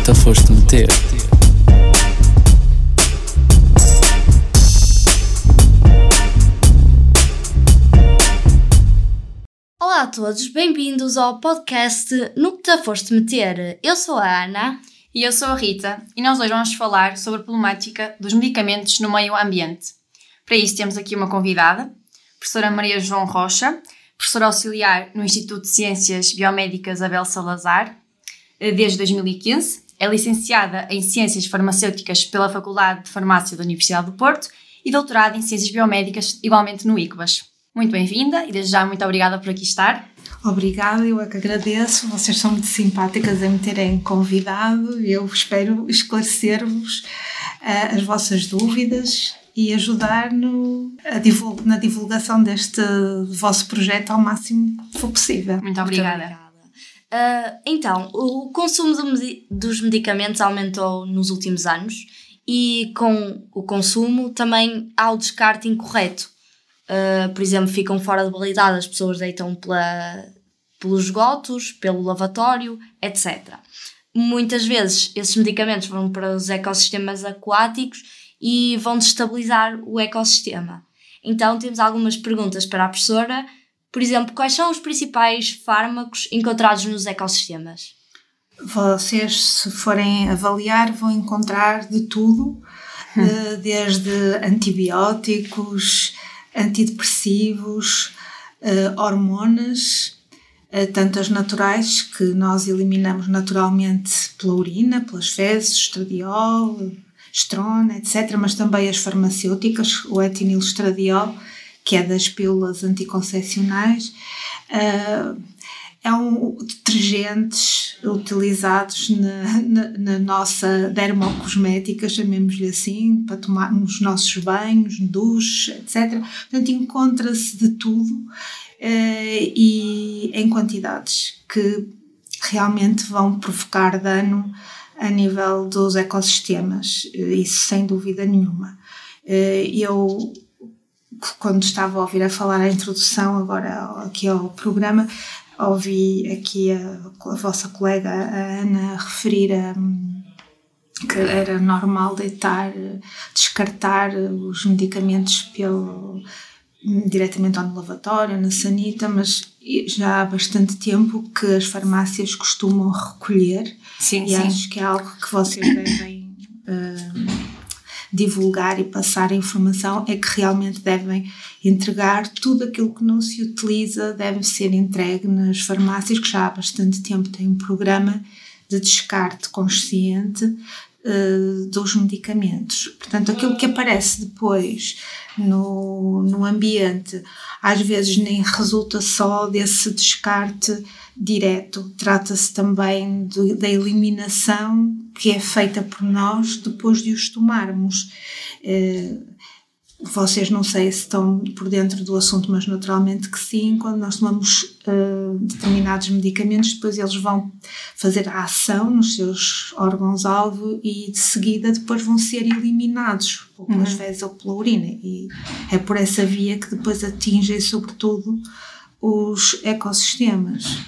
te foste meter. Olá a todos, bem-vindos ao podcast No que te foste meter. Eu sou a Ana. E eu sou a Rita, e nós hoje vamos falar sobre a problemática dos medicamentos no meio ambiente. Para isso temos aqui uma convidada, professora Maria João Rocha, professora auxiliar no Instituto de Ciências Biomédicas Abel Salazar, desde 2015. É licenciada em Ciências Farmacêuticas pela Faculdade de Farmácia da Universidade do Porto e doutorada em Ciências Biomédicas, igualmente no ICBAS. Muito bem-vinda e desde já muito obrigada por aqui estar. Obrigada, eu é que agradeço. Vocês são muito simpáticas em me terem convidado e eu espero esclarecer-vos uh, as vossas dúvidas e ajudar no, divul na divulgação deste vosso projeto ao máximo que for possível. Muito obrigada. Muito obrigada. Uh, então, o consumo dos medicamentos aumentou nos últimos anos e com o consumo também há o descarte incorreto. Uh, por exemplo, ficam fora de validade, as pessoas deitam pela, pelos esgotos, pelo lavatório, etc. Muitas vezes esses medicamentos vão para os ecossistemas aquáticos e vão destabilizar o ecossistema. Então temos algumas perguntas para a professora. Por exemplo, quais são os principais fármacos encontrados nos ecossistemas? Vocês, se forem avaliar, vão encontrar de tudo, hum. desde antibióticos, antidepressivos, eh, hormonas, eh, tanto as naturais, que nós eliminamos naturalmente pela urina, pelas fezes, estradiol, estrona, etc., mas também as farmacêuticas, o etinilestradiol, que é das pílulas anticoncepcionais. Uh, é um detergentes utilizados na, na, na, nossa dermocosmética, chamemos-lhe assim, para tomar nos nossos banhos, duches, etc. Portanto, encontra-se de tudo uh, e em quantidades que realmente vão provocar dano a nível dos ecossistemas, isso sem dúvida nenhuma. Uh, eu quando estava a ouvir a falar a introdução agora aqui ao programa, ouvi aqui a, a vossa colega a Ana referir a, que era normal deitar, descartar os medicamentos pelo, diretamente ao lavatório, na sanita, mas já há bastante tempo que as farmácias costumam recolher sim, e sim. acho que é algo que vocês devem uh, divulgar e passar a informação é que realmente devem entregar tudo aquilo que não se utiliza, deve ser entregue nas farmácias, que já há bastante tempo têm um programa de descarte consciente uh, dos medicamentos. Portanto, aquilo que aparece depois no, no ambiente, às vezes nem resulta só desse descarte direto, trata-se também de, da eliminação que é feita por nós depois de os tomarmos. Eh, vocês não sei se estão por dentro do assunto, mas naturalmente que sim, quando nós tomamos uh, determinados medicamentos, depois eles vão fazer a ação nos seus órgãos-alvo e de seguida depois vão ser eliminados, ou pelas uhum. fezes ou pela urina. E é por essa via que depois atingem, sobretudo, os ecossistemas.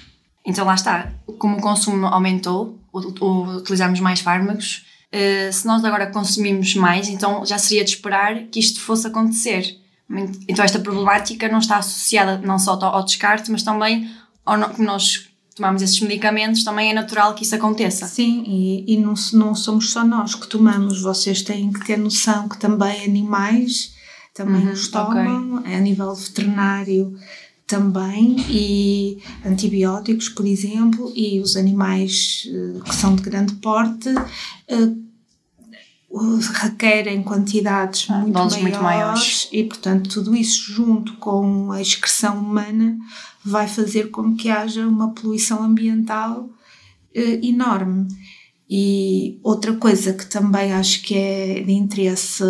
Então lá está, como o consumo aumentou, utilizamos mais fármacos, uh, se nós agora consumimos mais, então já seria de esperar que isto fosse acontecer. Então esta problemática não está associada não só ao descarte, mas também ao que nós tomamos esses medicamentos, também é natural que isso aconteça. Sim, e, e não, não somos só nós que tomamos, vocês têm que ter noção que também animais também uhum, os tomam, okay. a nível veterinário também e antibióticos, por exemplo, e os animais eh, que são de grande porte eh, requerem quantidades muito maiores, muito maiores, e portanto tudo isso junto com a excreção humana vai fazer com que haja uma poluição ambiental eh, enorme. E outra coisa que também acho que é de interesse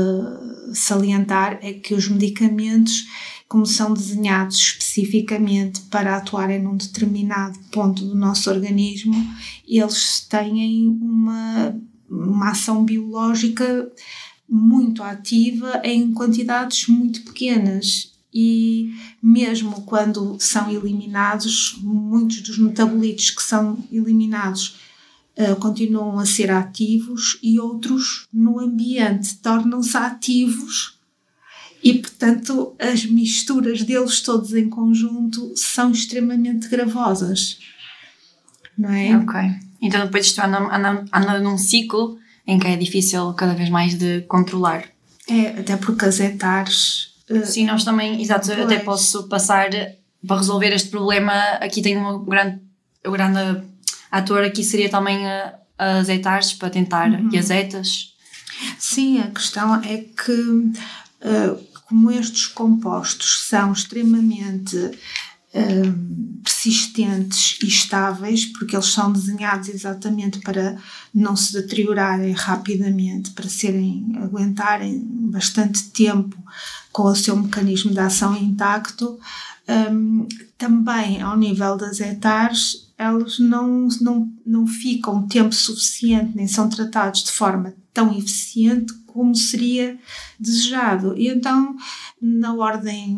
salientar é que os medicamentos como são desenhados especificamente para atuarem num determinado ponto do nosso organismo, eles têm uma, uma ação biológica muito ativa em quantidades muito pequenas. E mesmo quando são eliminados, muitos dos metabolitos que são eliminados uh, continuam a ser ativos e outros no ambiente tornam-se ativos e, portanto, as misturas deles todos em conjunto são extremamente gravosas. Não é? Ok. Então, depois isto anda, anda, anda num ciclo em que é difícil cada vez mais de controlar. É, até porque as etares. Uh, Sim, nós também, exato, pois. até posso passar para resolver este problema. Aqui tem uma grande, o grande ator aqui seria também as etares para tentar uhum. e as etas. Sim, a questão é que uh, como estes compostos são extremamente um, persistentes e estáveis, porque eles são desenhados exatamente para não se deteriorarem rapidamente, para serem aguentarem bastante tempo com o seu mecanismo de ação intacto, um, também ao nível das etares, eles não, não, não ficam tempo suficiente, nem são tratados de forma tão eficiente como seria desejado. E então, na ordem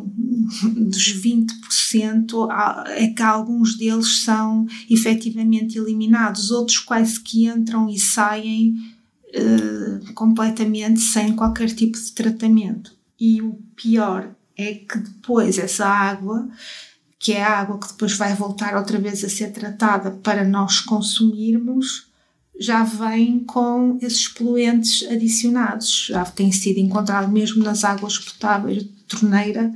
dos 20%, é que alguns deles são efetivamente eliminados, outros quase que entram e saem uh, completamente sem qualquer tipo de tratamento. E o pior é que depois essa água que é a água que depois vai voltar outra vez a ser tratada para nós consumirmos, já vem com esses poluentes adicionados. Já tem sido encontrado mesmo nas águas potáveis de torneira,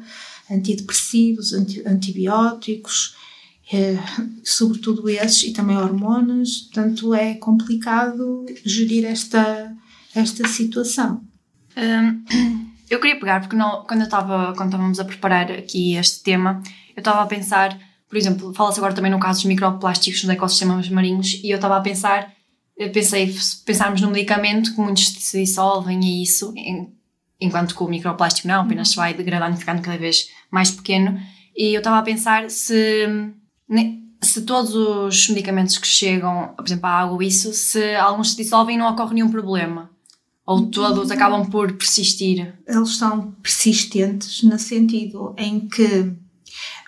antidepressivos, anti, antibióticos, é, sobretudo esses, e também hormonas. Portanto, é complicado gerir esta, esta situação. Hum, eu queria pegar, porque não, quando, eu quando estávamos a preparar aqui este tema, eu estava a pensar, por exemplo, fala-se agora também no caso dos microplásticos nos ecossistemas marinhos, e eu estava a pensar eu pensei, se pensarmos num medicamento que muitos se dissolvem e isso, enquanto que o microplástico não, apenas se vai degradando, ficando cada vez mais pequeno. E eu estava a pensar se, se todos os medicamentos que chegam, por exemplo, a água isso, se alguns se dissolvem não ocorre nenhum problema. Ou todos acabam por persistir? Eles são persistentes no sentido em que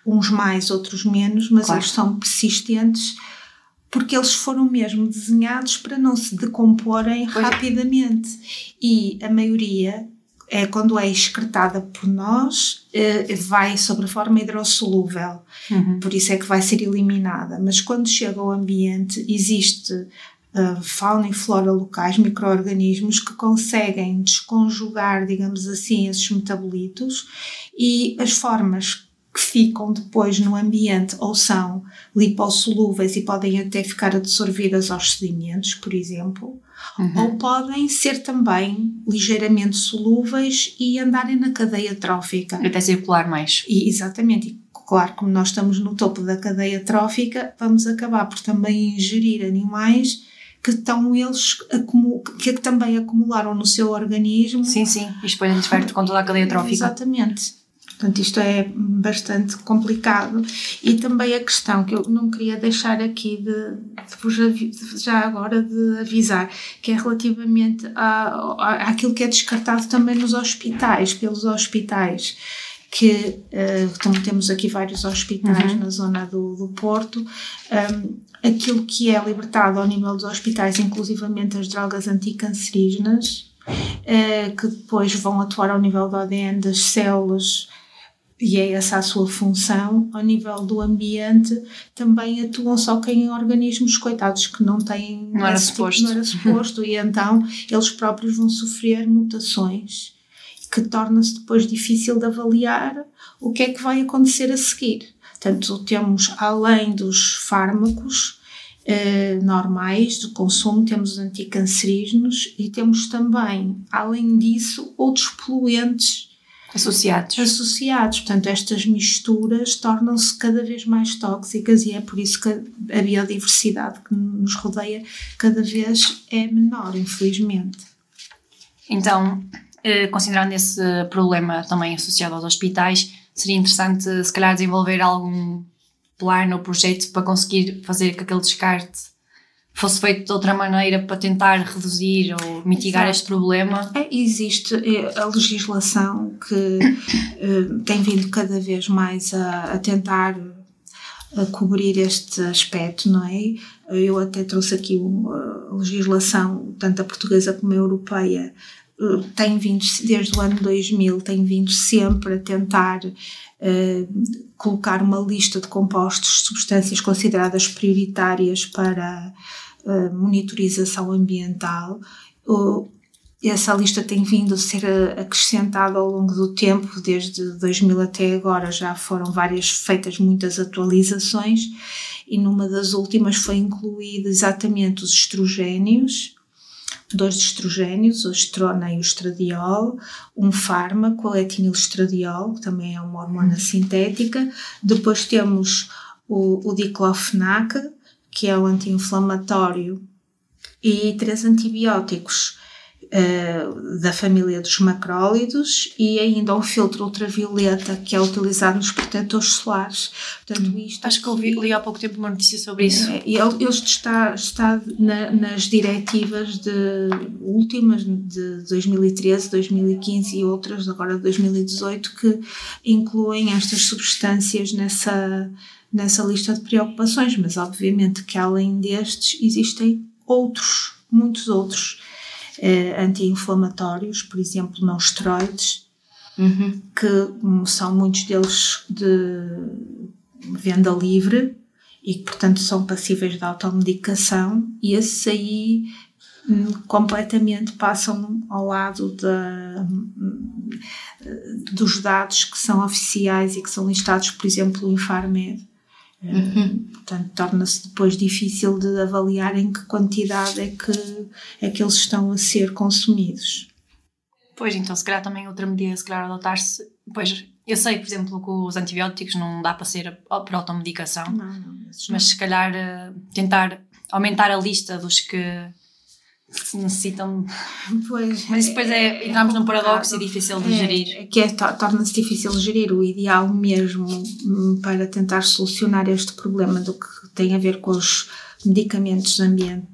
uns mais, outros menos, mas claro. eles são persistentes porque eles foram mesmo desenhados para não se decomporem pois. rapidamente. E a maioria é quando é excretada por nós, eh, vai sobre a forma hidrossolúvel, uhum. por isso é que vai ser eliminada. Mas quando chega ao ambiente, existe uh, fauna e flora locais, micro-organismos que conseguem desconjugar, digamos assim, esses metabolitos e as formas que ficam depois no ambiente ou são lipossolúveis e podem até ficar absorvidas aos sedimentos, por exemplo, uhum. ou podem ser também ligeiramente solúveis e andarem na cadeia trófica. Até circular mais. E, exatamente. E, claro, como nós estamos no topo da cadeia trófica, vamos acabar por também ingerir animais que estão eles que também acumularam no seu organismo. Sim, sim, e gente com toda a cadeia trófica. Exatamente. Portanto, isto é bastante complicado. E também a questão que eu não queria deixar aqui de, de já agora de avisar, que é relativamente a, a, àquilo que é descartado também nos hospitais, pelos hospitais que uh, então temos aqui vários hospitais uhum. na zona do, do Porto, um, aquilo que é libertado ao nível dos hospitais, inclusivamente as drogas anticancerígenas, uh, que depois vão atuar ao nível do ADN das células e é essa a sua função, ao nível do ambiente, também atuam só que em organismos coitados que não têm. Não era suposto. Tipo, não era suposto, e então eles próprios vão sofrer mutações que torna-se depois difícil de avaliar o que é que vai acontecer a seguir. Portanto, temos além dos fármacos eh, normais de consumo, temos anticancerígenos e temos também, além disso, outros poluentes associados. associados. Portanto, estas misturas tornam-se cada vez mais tóxicas e é por isso que a biodiversidade que nos rodeia cada vez é menor, infelizmente. Então, eh, considerando esse problema também associado aos hospitais, seria interessante se calhar desenvolver algum plano ou projeto para conseguir fazer que aquele descarte fosse feito de outra maneira para tentar reduzir ou mitigar Exato. este problema? É, existe é, a legislação que uh, tem vindo cada vez mais a, a tentar a cobrir este aspecto, não é? Eu até trouxe aqui a legislação, tanto a portuguesa como a europeia, eh, tem vindo, desde o ano 2000, tem vindo sempre a tentar uh, colocar uma lista de compostos, substâncias consideradas prioritárias para uh, monitorização ambiental. Uh, essa lista tem vindo a ser acrescentada ao longo do tempo, desde 2000 até agora já foram várias feitas muitas atualizações e numa das últimas foi incluído exatamente os estrogénios, dois estrogénios, o estrona e o estradiol, um fármaco, o etinilestradiol, que também é uma hormona sintética. Depois temos o, o diclofenac, que é o anti-inflamatório, e três antibióticos uh, da família dos macrólidos e ainda um filtro ultravioleta que é utilizado nos protetores solares. Portanto, hum. isto Acho que ouvi, li há pouco tempo uma notícia sobre isso. É, e ele, está, está na, nas diretivas de, últimas de 2013, 2015 e outras agora de 2018 que incluem estas substâncias nessa nessa lista de preocupações, mas obviamente que além destes existem outros, muitos outros eh, anti-inflamatórios, por exemplo, não esteroides, uhum. que hum, são muitos deles de venda livre e que, portanto, são passíveis de automedicação, e esses aí hum, completamente passam ao lado da, hum, dos dados que são oficiais e que são listados, por exemplo, no Infarmed. Uhum. Portanto, torna-se depois difícil de avaliar em que quantidade é que, é que eles estão a ser consumidos. Pois, então, se calhar também outra medida, se calhar adotar-se. Pois, eu sei, por exemplo, que os antibióticos não dá para ser por automedicação, não, não, mas se calhar eh, tentar aumentar a lista dos que necessitam. Pois, Mas depois é, é entramos num paradoxo e difícil de é, gerir. É que é, torna-se difícil de gerir. O ideal mesmo hum, para tentar solucionar este problema do que tem a ver com os medicamentos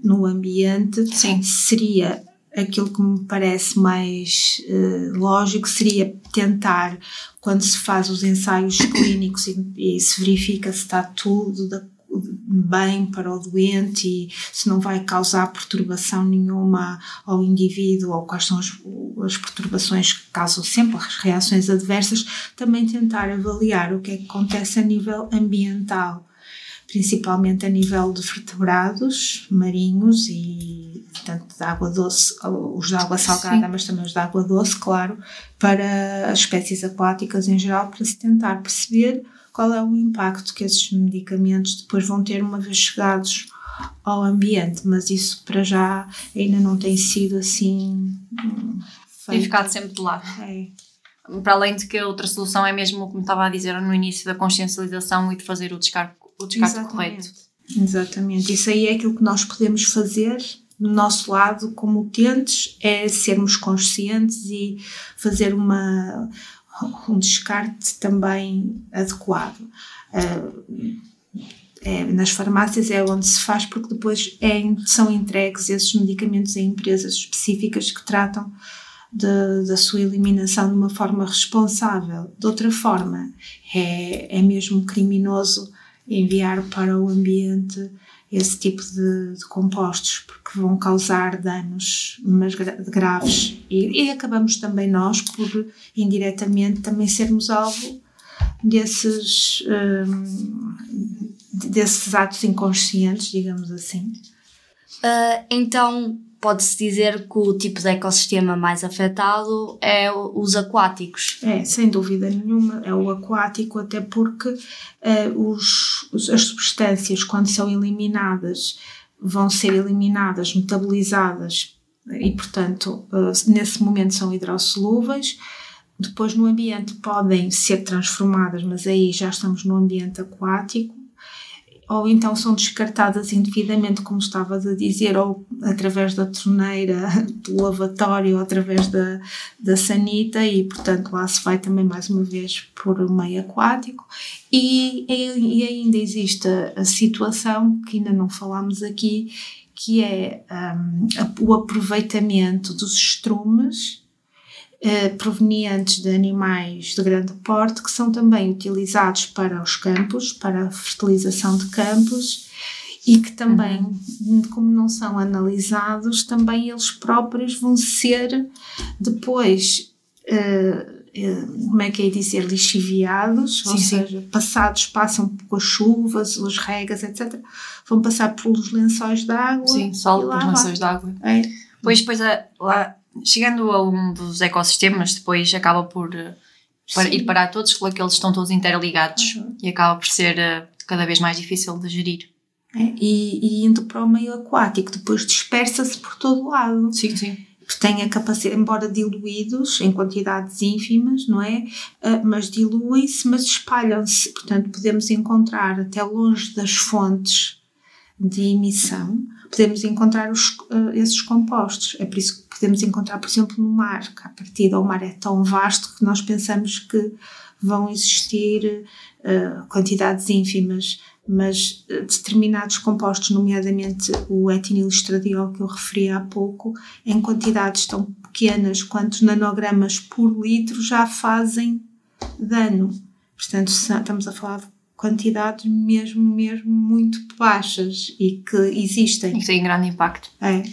no ambiente Sim. seria aquilo que me parece mais uh, lógico seria tentar quando se faz os ensaios clínicos e, e se verifica se está tudo de bem para o doente e se não vai causar perturbação nenhuma ao indivíduo ou quais são as, as perturbações que causam sempre as reações adversas, também tentar avaliar o que é que acontece a nível ambiental, principalmente a nível de vertebrados marinhos e tanto de água doce, os de água salgada, Sim. mas também os de água doce, claro, para as espécies aquáticas em geral, para se tentar perceber qual é o impacto que esses medicamentos depois vão ter uma vez chegados ao ambiente, mas isso para já ainda não tem sido assim. Hum, tem ficado sempre de lado. É. Para além de que a outra solução é mesmo, como estava a dizer no início, da consciencialização e de fazer o descarte, o descarte correto. Exatamente. Isso aí é aquilo que nós podemos fazer do nosso lado como utentes, é sermos conscientes e fazer uma, um descarte também adequado. Uh, é, nas farmácias é onde se faz, porque depois é, são entregues esses medicamentos a empresas específicas que tratam de, da sua eliminação de uma forma responsável. De outra forma, é, é mesmo criminoso enviar para o ambiente esse tipo de, de compostos, porque vão causar danos mas graves. E, e, acabamos também nós por, indiretamente, também sermos alvo desses, um, desses atos inconscientes, digamos assim. Uh, então, pode-se dizer que o tipo de ecossistema mais afetado é os aquáticos. É, sem dúvida nenhuma, é o aquático, até porque uh, os, as substâncias, quando são eliminadas, vão ser eliminadas, metabolizadas e, portanto, uh, nesse momento são hidrossolúveis. Depois, no ambiente, podem ser transformadas, mas aí já estamos no ambiente aquático ou então são descartadas indevidamente, como estava a dizer, ou através da torneira do lavatório, ou através da, da sanita, e portanto lá se vai também mais uma vez por meio aquático. E, e ainda existe a, a situação que ainda não falámos aqui, que é um, o aproveitamento dos estrumes eh, provenientes de animais de grande porte que são também utilizados para os campos, para a fertilização de campos e que também, uhum. como não são analisados, também eles próprios vão ser depois, uh, uh, como é que é dizer, lixiviados, sim, ou sim. seja, passados, passam com as chuvas, as regas, etc., vão passar pelos lençóis de água. Sim, solo pelos lençóis de água. É. Pois, depois, lá, chegando a um dos ecossistemas, depois acaba por para ir parar todos, porque eles estão todos interligados uhum. e acaba por ser cada vez mais difícil de gerir. É, e, e, indo para o meio aquático, depois dispersa-se por todo o lado. Sim, sim. Tem a capacidade, embora diluídos em quantidades ínfimas, não é? Uh, mas diluem-se, mas espalham-se. Portanto, podemos encontrar até longe das fontes de emissão, podemos encontrar os, uh, esses compostos. É por isso que podemos encontrar, por exemplo, no mar, que a partir do mar é tão vasto que nós pensamos que vão existir uh, quantidades ínfimas mas eh, determinados compostos, nomeadamente o etinilestradiol que eu referi há pouco, em quantidades tão pequenas quanto nanogramas por litro já fazem dano. Portanto, estamos a falar de quantidades mesmo, mesmo muito baixas e que existem. E que têm grande impacto. É.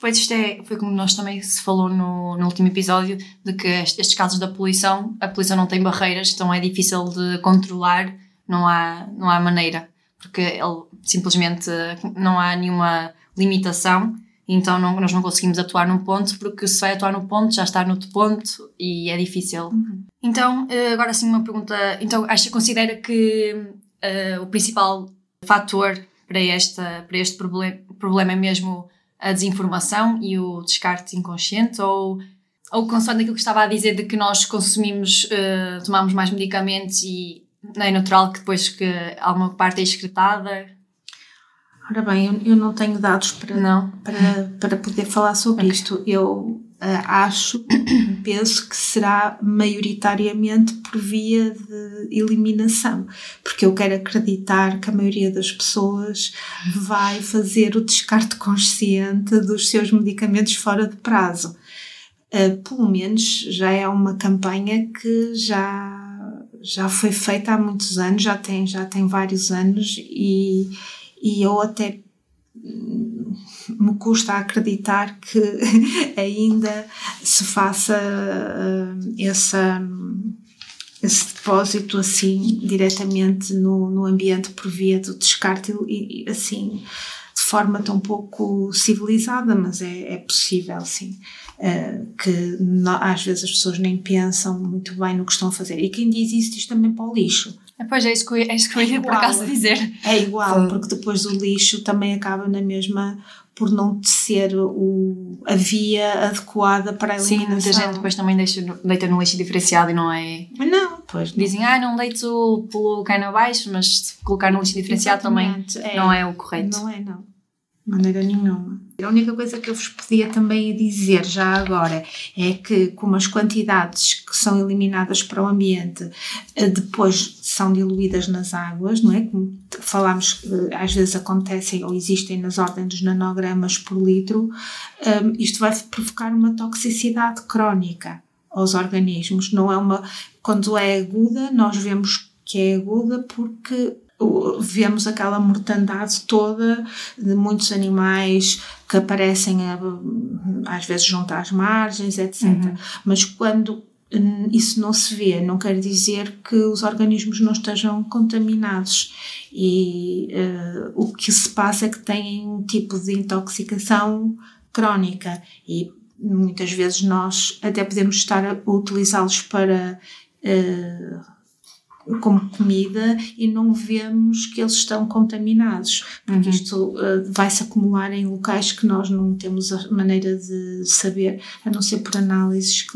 Pois isto é, foi como nós também se falou no, no último episódio, de que estes casos da poluição, a poluição não tem barreiras, então é difícil de controlar não há, não há maneira, porque ele simplesmente não há nenhuma limitação, então não, nós não conseguimos atuar num ponto, porque se vai atuar no ponto já está no outro ponto e é difícil. Uhum. Então, eh, agora sim uma pergunta, então acha, considera que uh, o principal fator para, esta, para este problem, problema é mesmo a desinformação e o descarte inconsciente ou ou consoante aquilo que estava a dizer de que nós consumimos, uh, tomamos mais medicamentos e não é natural que depois que alguma parte é excretada? Ora bem, eu, eu não tenho dados para, não. para, para poder falar sobre okay. isto. Eu acho, penso que será maioritariamente por via de eliminação, porque eu quero acreditar que a maioria das pessoas vai fazer o descarte consciente dos seus medicamentos fora de prazo. Uh, pelo menos já é uma campanha que já já foi feita há muitos anos, já tem, já tem vários anos e, e eu até me custa acreditar que ainda se faça uh, essa, esse depósito assim diretamente no, no ambiente por via do descarte e, e assim de forma tão pouco civilizada, mas é, é possível sim. Uh, que às vezes as pessoas nem pensam muito bem no que estão a fazer. E quem diz isso diz também para o lixo. É, pois é isso que eu, é isso que eu ia é por acaso dizer. É igual, porque depois o lixo também acaba na mesma por não ser o, a via adequada para a eliminação. Sim, muita gente depois também deixa, deita no lixo diferenciado e não é... Não, pois não. Dizem, ah, não deito pelo cano abaixo, mas se colocar no lixo diferenciado Exatamente. também é, não é o correto. Não é, não maneira nenhuma. A única coisa que eu vos podia também dizer já agora é que, como as quantidades que são eliminadas para o ambiente eh, depois são diluídas nas águas, não é? Como falámos, eh, às vezes acontecem ou existem nas ordens dos nanogramas por litro, um, isto vai provocar uma toxicidade crónica aos organismos. Não é uma. Quando é aguda, nós vemos que é aguda porque vemos aquela mortandade toda de muitos animais que aparecem às vezes junto às margens, etc. Uhum. Mas quando hum, isso não se vê, não quer dizer que os organismos não estejam contaminados. E uh, o que se passa é que têm um tipo de intoxicação crónica e muitas vezes nós até podemos estar a utilizá-los para uh, como comida e não vemos que eles estão contaminados, porque uhum. isto uh, vai-se acumular em locais que nós não temos a maneira de saber, a não ser por análises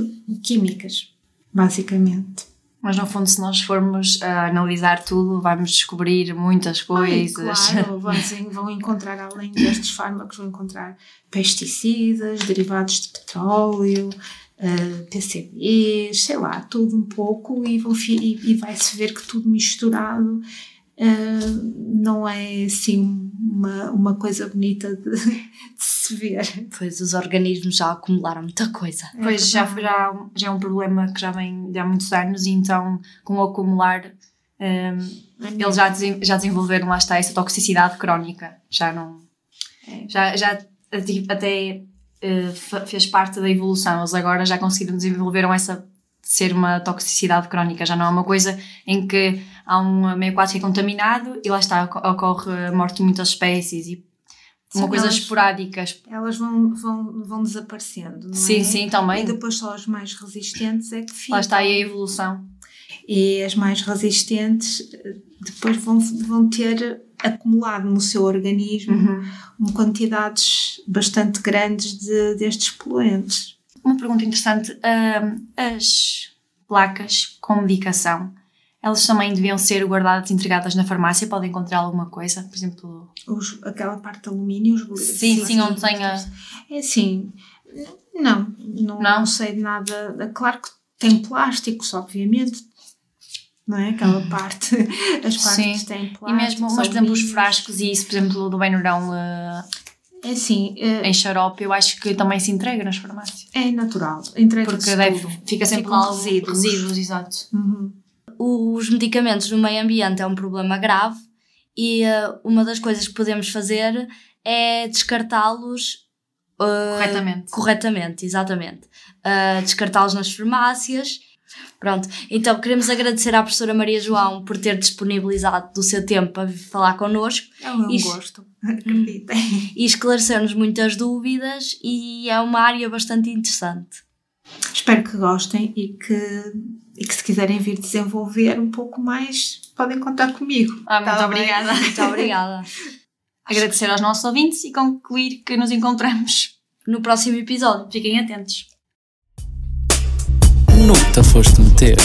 químicas, basicamente. Mas no fundo, se nós formos a analisar tudo, vamos descobrir muitas coisas. Ai, claro, vamos, vão encontrar, além destes fármacos, vão encontrar pesticidas, derivados de petróleo, uh, PCBs, sei lá, tudo um pouco e, e, e vai-se ver que tudo misturado uh, não é assim uma, uma coisa bonita de, de se ver. Pois os organismos já acumularam muita coisa. É Pois já, já, já é um problema que já vem de há muitos anos e então com o acumular hum, eles já, já desenvolveram lá está essa toxicidade crónica. Já não. É. Já, já até eh, fez parte da evolução. Eles agora já conseguiram desenvolveram essa ser uma toxicidade crónica. Já não é uma coisa em que há um meio aquático que é contaminado e lá está, oco- ocorre a morte de muitas espécies e uma Sim, coisa elas- esporádica. Elas vão, vão, vão desaparecendo, não Sim, é? sim, também. E depois só as mais resistentes é que ficam. Lá está aí a evolução. E as mais resistentes eh, depois vão, vão ter acumulado no seu organismo Uhum. quantidades bastante grandes de, destes poluentes. Uma pergunta interessante. as placas com medicação, elas também deviam ser guardadas e entregadas na farmácia? Podem encontrar alguma coisa? Por exemplo, Os, aquela parte de alumínio, os Sim, sim, onde tenha- É assim, não, não, Não? sei de nada. Claro que tem plásticos, obviamente, não é? Aquela parte, as partes Sim. têm plásticos. e mesmo, mas por exemplo, os frascos e isso, por exemplo, do Benurão ah, É assim, é, em xarope, eu acho que também se entrega nas farmácias. é natural, entrega-se Porque deve, fica sempre lá resíduos. resíduos, exato. Uhum. Os medicamentos no meio ambiente é um problema grave e eh, uma das coisas que podemos fazer é descartá-los eh, Corretamente. corretamente, exatamente. Uh, descartá-los nas farmácias. Pronto, então queremos agradecer à professora Maria João por ter disponibilizado do seu tempo para falar connosco É um Isso. gosto, acreditem. e esclarecer-nos muitas dúvidas e é uma área bastante interessante. Espero que gostem e que, e que se quiserem vir desenvolver um pouco mais, podem contar comigo. Ah, muito Tá bem? obrigada. Muito obrigada. Agradecer aos nossos ouvintes e concluir que nos encontramos. No próximo episódio. Fiquem atentos. Nunca te foste meter.